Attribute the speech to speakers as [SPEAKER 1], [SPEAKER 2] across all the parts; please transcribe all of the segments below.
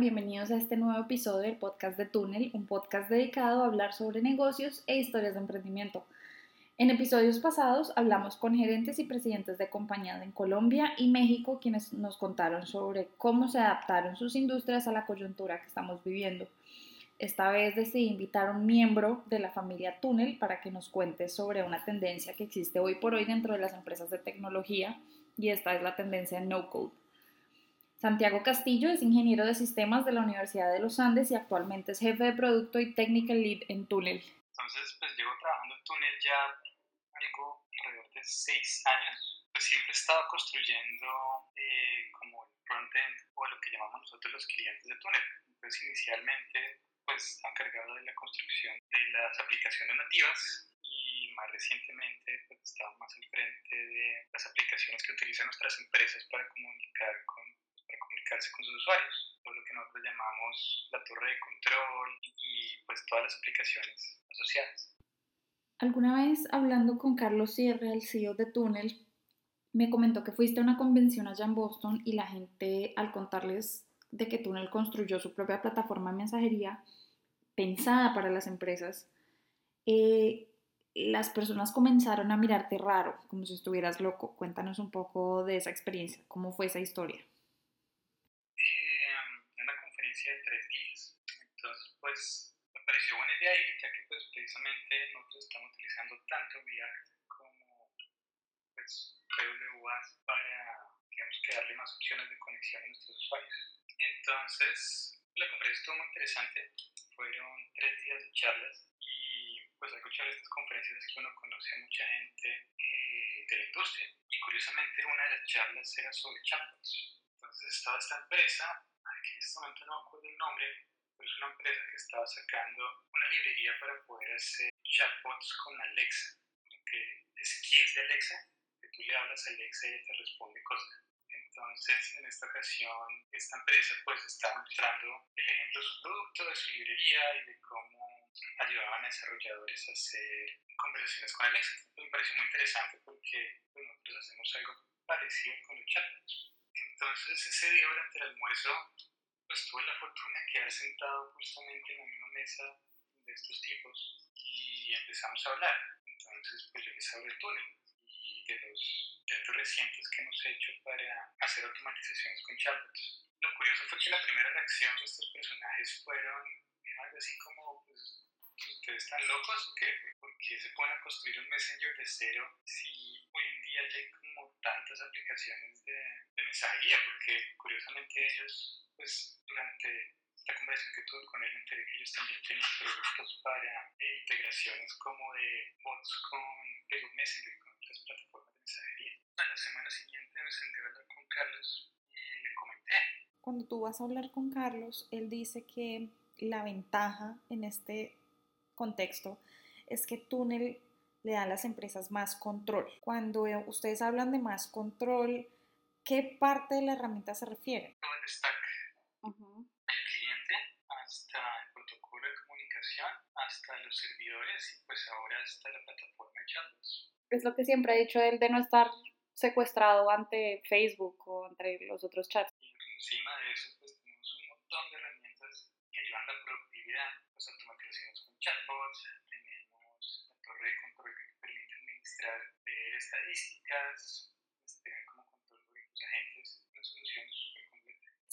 [SPEAKER 1] bienvenidos a este nuevo episodio del podcast de Túnel, un podcast dedicado a hablar sobre negocios e historias de emprendimiento. En episodios pasados hablamos con gerentes y presidentes de compañías en Colombia y México quienes nos contaron sobre cómo se adaptaron sus industrias a la coyuntura que estamos viviendo. Esta vez decidí invitar a un miembro de la familia Túnel para que nos cuente sobre una tendencia que existe hoy por hoy dentro de las empresas de tecnología y esta es la tendencia no code. Santiago Castillo es ingeniero de sistemas de la Universidad de los Andes y actualmente es jefe de producto y technical lead en Túnel.
[SPEAKER 2] Entonces, pues llevo trabajando en Túnel ya algo alrededor de seis años. Pues siempre he estado construyendo eh, como el frontend o lo que llamamos nosotros los clientes de Túnel. Entonces, inicialmente, pues estaba encargado de la construcción de las aplicaciones nativas y más recientemente pues estaba más al frente de las aplicaciones que utilizan nuestras empresas para comunicar con con sus usuarios, todo lo que nosotros llamamos la torre de control y pues todas las aplicaciones asociadas.
[SPEAKER 1] Alguna vez hablando con Carlos Sierra, el CEO de Tunnel, me comentó que fuiste a una convención allá en Boston y la gente al contarles de que Tunnel construyó su propia plataforma de mensajería pensada para las empresas, eh, las personas comenzaron a mirarte raro, como si estuvieras loco. Cuéntanos un poco de esa experiencia, cómo fue esa historia
[SPEAKER 2] de tres días. Entonces, pues me ahí, ya que pues precisamente nosotros estamos utilizando tanto React como pues PWAs para, digamos, que darle más opciones de conexión a nuestros usuarios. Entonces, la conferencia estuvo muy interesante. Fueron tres días de charlas y pues chévere de estas conferencias es que uno conoce a mucha gente eh, de la industria. Y curiosamente una de las charlas era sobre chatbots. Entonces estaba esta empresa en este momento no me acuerdo el nombre, es una empresa que estaba sacando una librería para poder hacer chatbots con Alexa, que skills de Alexa, que tú le hablas a Alexa y te responde cosas. Entonces, en esta ocasión, esta empresa pues está mostrando el ejemplo de su producto, de su librería y de cómo ayudaban a desarrolladores a hacer conversaciones con Alexa. me pareció muy interesante porque pues, nosotros hacemos algo parecido con los chatbots. Entonces, ese día durante el almuerzo pues tuve la fortuna de quedar sentado justamente en la misma mesa de estos tipos y empezamos a hablar. Entonces, pues yo les hablé de túnel y de los intentos recientes que hemos hecho para hacer automatizaciones con chatbots. Lo curioso fue que la primera reacción de estos personajes fueron algo así como, pues, ¿ustedes están locos o qué? ¿Por qué se pueden construir un messenger de cero si hoy en día ya hay como tantas aplicaciones de, de mensajería? Porque curiosamente ellos pues durante la conversación que tuve con él me enteré que ellos también tenían productos para eh, integraciones como de bots con Facebook Messenger, con otras plataformas de mensajería. A la semana siguiente me senté a hablar con Carlos y le comenté.
[SPEAKER 1] Cuando tú vas a hablar con Carlos, él dice que la ventaja en este contexto es que Túnel le da a las empresas más control. Cuando ustedes hablan de más control, ¿qué parte de la herramienta se refiere?
[SPEAKER 2] Todo el stack el cliente hasta el protocolo de comunicación, hasta los servidores y pues ahora hasta la plataforma chatbots.
[SPEAKER 1] Es lo que siempre he dicho él de no estar secuestrado ante Facebook o entre los otros chats.
[SPEAKER 2] Y encima de eso pues tenemos un montón de herramientas que ayudan a la productividad, pues automatizaciones con chatbots, tenemos la torre de control que permite administrar ver estadísticas, pues, tener como control de los agentes, una solución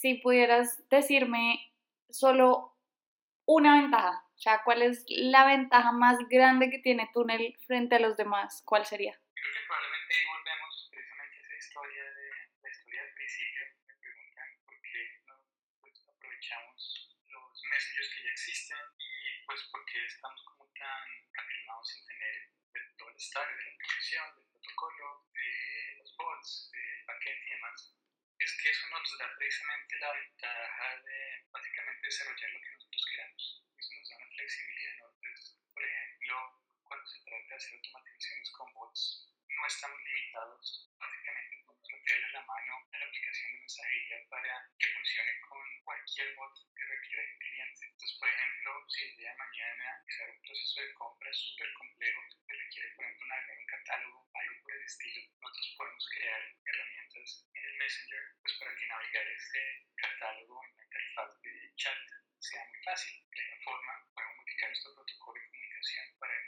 [SPEAKER 1] si pudieras decirme solo una ventaja, o sea, ¿cuál es la ventaja más grande que tiene Túnel frente a los demás? ¿Cuál sería?
[SPEAKER 2] Creo que probablemente volvemos precisamente a esa historia de la historia del principio. Me preguntan por qué no pues, aprovechamos los messengers que ya existen y pues por qué estamos como tan afirmados en tener todo el stack de la aplicación, del protocolo, de los bots, del backend y demás que eso nos da precisamente la ventaja de básicamente desarrollar lo que nosotros queramos. Eso nos da una flexibilidad Entonces, por ejemplo, cuando se trata de hacer automatizaciones con bots, no estamos limitados. Básicamente podemos meterle la mano a la aplicación de mensajería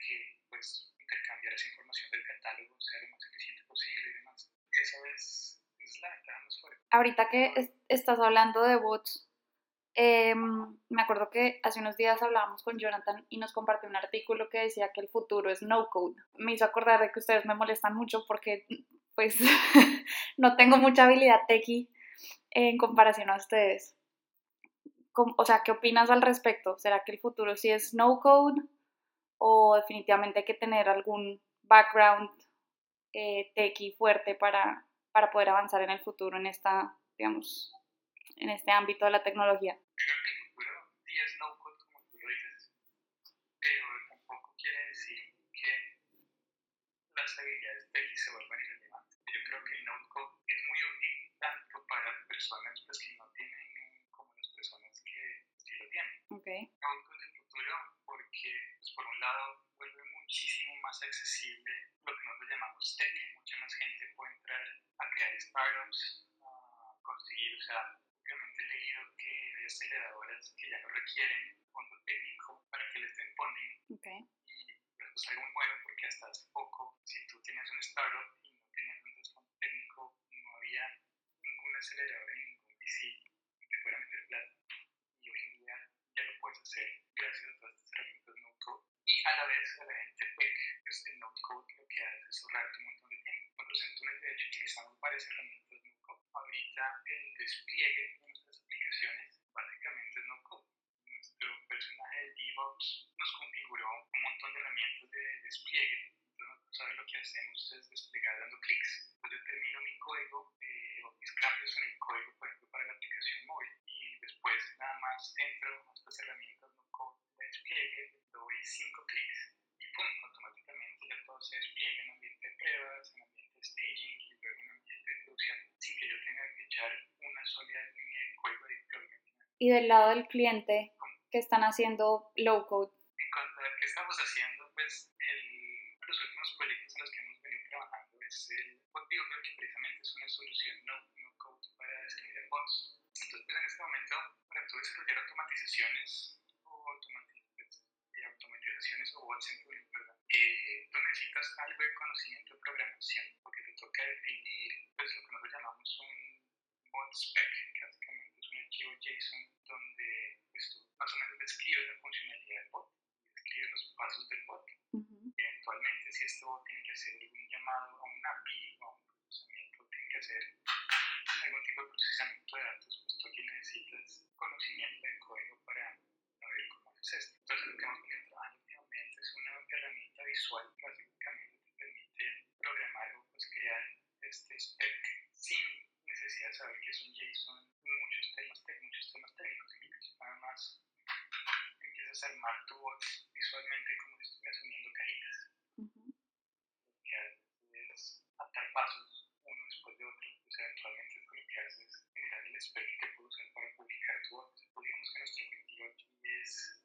[SPEAKER 2] que pues, intercambiar esa información del catálogo sea lo más eficiente posible y demás. Esa es, es la ventaja más fuerte.
[SPEAKER 1] Ahorita que es, estás hablando de bots, eh, me acuerdo que hace unos días hablábamos con Jonathan y nos compartió un artículo que decía que el futuro es no code. Me hizo acordar de que ustedes me molestan mucho porque pues no tengo mucha habilidad techie en comparación a ustedes. O sea, ¿qué opinas al respecto? ¿Será que el futuro sí es no code? O definitivamente hay que tener algún background eh, fuerte para, para poder avanzar en el futuro en esta, digamos, en este ámbito de la tecnología?
[SPEAKER 2] Personas pues, que no tienen como las personas que sí lo tienen.
[SPEAKER 1] Okay.
[SPEAKER 2] No code es el futuro porque, pues, por un lado, vuelve muchísimo más accesible lo que nosotros llamamos tech. Mucha más gente puede entrar a crear startups, a conseguir, o sea, obviamente he leído que hay aceleradoras que ya no requieren fondo técnico para que les den funding.
[SPEAKER 1] Okay.
[SPEAKER 2] Y eso es algo muy bueno porque hasta hace poco, si tú tenías un startup y no tenías un fondo técnico, no había ninguna aceleradora ni ningún VC que te fuera a meter plata. Y hoy en día ya lo puedes hacer gracias a todas estas herramientas no code. Y a la vez a la gente tech, pues el no code lo que hace es ahorrarte un montón de tiempo. Nosotros en Tunet de hecho utilizamos varias herramientas no code. Ahorita el despliegue de nuestras aplicaciones básicamente es no code. Nuestro personaje de DevOps nos configuró un montón de herramientas de despliegue. Entonces nosotros lo que hacemos es desplegar dando clics. Entonces yo termino mi código eh, o mis cambios en el código, por ejemplo, para la aplicación móvil y después nada más entro a estas herramientas no cinco clics y pum, automáticamente se despliega en ambiente de pruebas, en ambiente de staging y luego en ambiente de producción, sin que yo tenga que echar una sólida línea de código de deployment.
[SPEAKER 1] Y del lado del cliente, ¿qué están haciendo low code?
[SPEAKER 2] En cuanto a qué estamos haciendo, pues el, los últimos proyectos en los que hemos venido trabajando es el Bot Builder, que precisamente es una solución no, no code para desarrollar bots. Entonces, pues en este momento, para tú desarrollar automatizaciones o automatizaciones, automatizaciones o bots en tu ¿verdad? Eh, tú necesitas algo de conocimiento de programación, porque te toca definir pues, lo que nosotros llamamos un bot spec, que básicamente es un archivo JSON donde pues, tú más o menos describes la funcionalidad del bot, describes los pasos del bot,
[SPEAKER 1] Ujú.
[SPEAKER 2] y eventualmente si este bot tiene que hacer algún llamado a un API o a un procesamiento, tiene que hacer algún tipo de procesamiento de datos, pues tú aquí necesitas conocimiento de código para saber cómo haces esto. Entonces lo que hemos venido trabajando últimamente es una herramienta visual que básicamente te permite programar o pues crear este spec sin necesidad de saber qué es un JSON, muchos temas, muchos temas técnicos, que nada más empiezas a armar tu bot visualmente como si estuvieras uniendo cajitas
[SPEAKER 1] Ujú.
[SPEAKER 2] que haces es atar pasos uno después de otro, pues eventualmente lo que hace es generar el spec que puedo usar para publicar tu bot. Pues digamos que nuestro objetivo aquí es que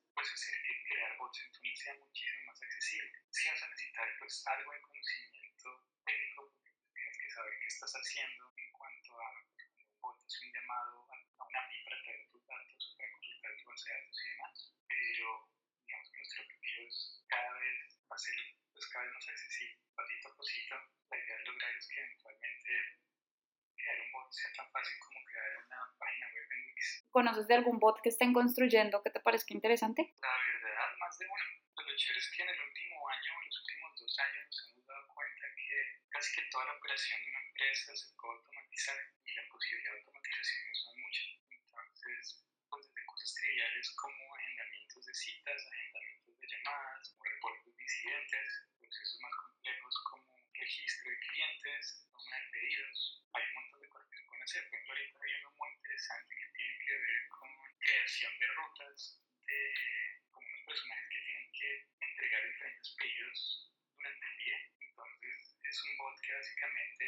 [SPEAKER 2] Tuning sea muchísimo más accesible. Si vas a necesitar pues algo de conocimiento técnico, porque pues, tienes que saber qué estás haciendo en cuanto a un bot hace un llamado a, a una API para traer tus datos, para consultar tu base de datos y demás. Pero digamos que nuestro objetivo es cada vez hacer pues cada vez más accesible, pasito a pasito. La idea de lograr es que eventualmente crear un bot sea tan fácil como crear una página web en Wix.
[SPEAKER 1] ¿Conoces de algún bot que estén construyendo que te parezca interesante?
[SPEAKER 2] La verdad, más de uno. Pues lo chévere es que en el último año, en los últimos dos años, nos hemos dado cuenta que casi que toda la operación de una empresa se puede automatizar y la posibilidad de automatización son muchas. Entonces, pues desde cosas triviales como agendamientos de citas, agendamientos de llamadas, o reportes de incidentes, procesos más complejos como registro de clientes, toma de pedidos. Hay un montón de cosas que se pueden hacer. Por ejemplo, ahorita hay uno muy interesante que tiene que ver con creación de rutas de como unos personajes que tienen que entregar diferentes pedidos durante el día. Entonces, es un bot que básicamente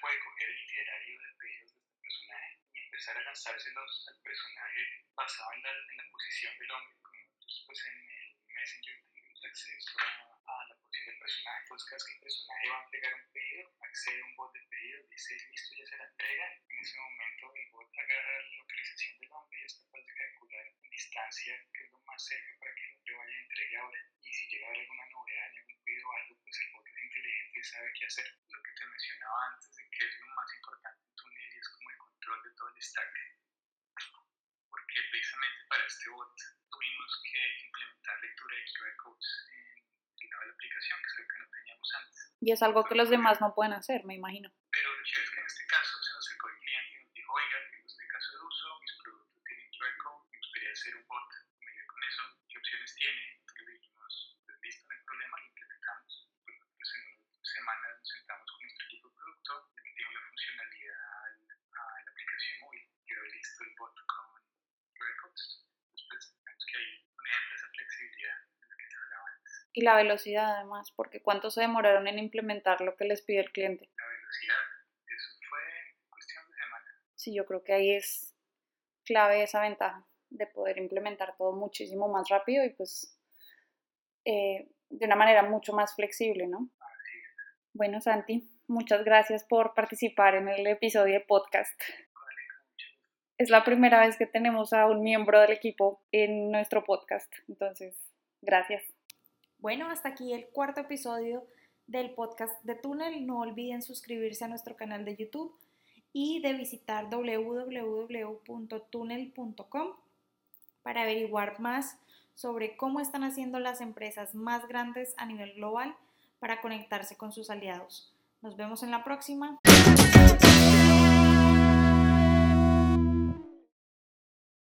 [SPEAKER 2] puede coger el itinerario de pedidos de este personaje y empezar a lanzárselos al personaje basado en la, en la posición del hombre. Como nosotros, pues en el Messenger tenemos acceso a, a la posición del personaje. Entonces, cada que el personaje va a entregar un pedido, accede a un bot de pedido, dice listo, ya se la entrega. En ese momento el bot agarra la localización del hombre y es capaz de calcular en distancia que es lo más cerca para que el hombre vaya a entregue ahora. Y si llega a haber alguna novedad en algún pedido o algo, pues el bot es inteligente y sabe qué hacer. Lo que te mencionaba antes de que es lo más importante en Tunel y es como el control de todo el stack. Porque precisamente para este bot tuvimos que implementar lectura de QR codes en la aplicación, que es algo que no teníamos antes.
[SPEAKER 1] Y es algo que los demás no pueden hacer, me imagino.
[SPEAKER 2] Pero lo chévere es que en este caso se nos acercó el cliente y nos dijo, oiga, tengo este caso de uso, mis productos tienen QR code, me gustaría hacer un bot. Me con eso, ¿qué opciones tiene? Entonces le dijimos, pues listo, no hay problema, lo implementamos. Pues nosotros en unas semanas nos sentamos con nuestro equipo de producto, le metimos la funcionalidad al- a la aplicación móvil, quedó listo el bot con Que hay un ejemplo de esa flexibilidad de la que se hablaba antes.
[SPEAKER 1] Y la velocidad además, porque cuánto se demoraron en implementar lo que les pide el cliente.
[SPEAKER 2] La velocidad, eso fue cuestión de semanas.
[SPEAKER 1] Sí, yo creo que ahí es clave esa ventaja de poder implementar todo muchísimo más rápido y pues eh, de una manera mucho más flexible, ¿no? Bueno, Santi, muchas gracias por participar en el episodio de podcast.
[SPEAKER 2] Vale, con mucho gusto.
[SPEAKER 1] Es la primera vez que tenemos a un miembro del equipo en nuestro podcast, entonces, gracias. Bueno, hasta aquí el cuarto episodio del podcast de Túnel. No olviden suscribirse a nuestro canal de YouTube y de visitar www.tunnel.com para averiguar más sobre cómo están haciendo las empresas más grandes a nivel global para conectarse con sus aliados. Nos vemos en la próxima.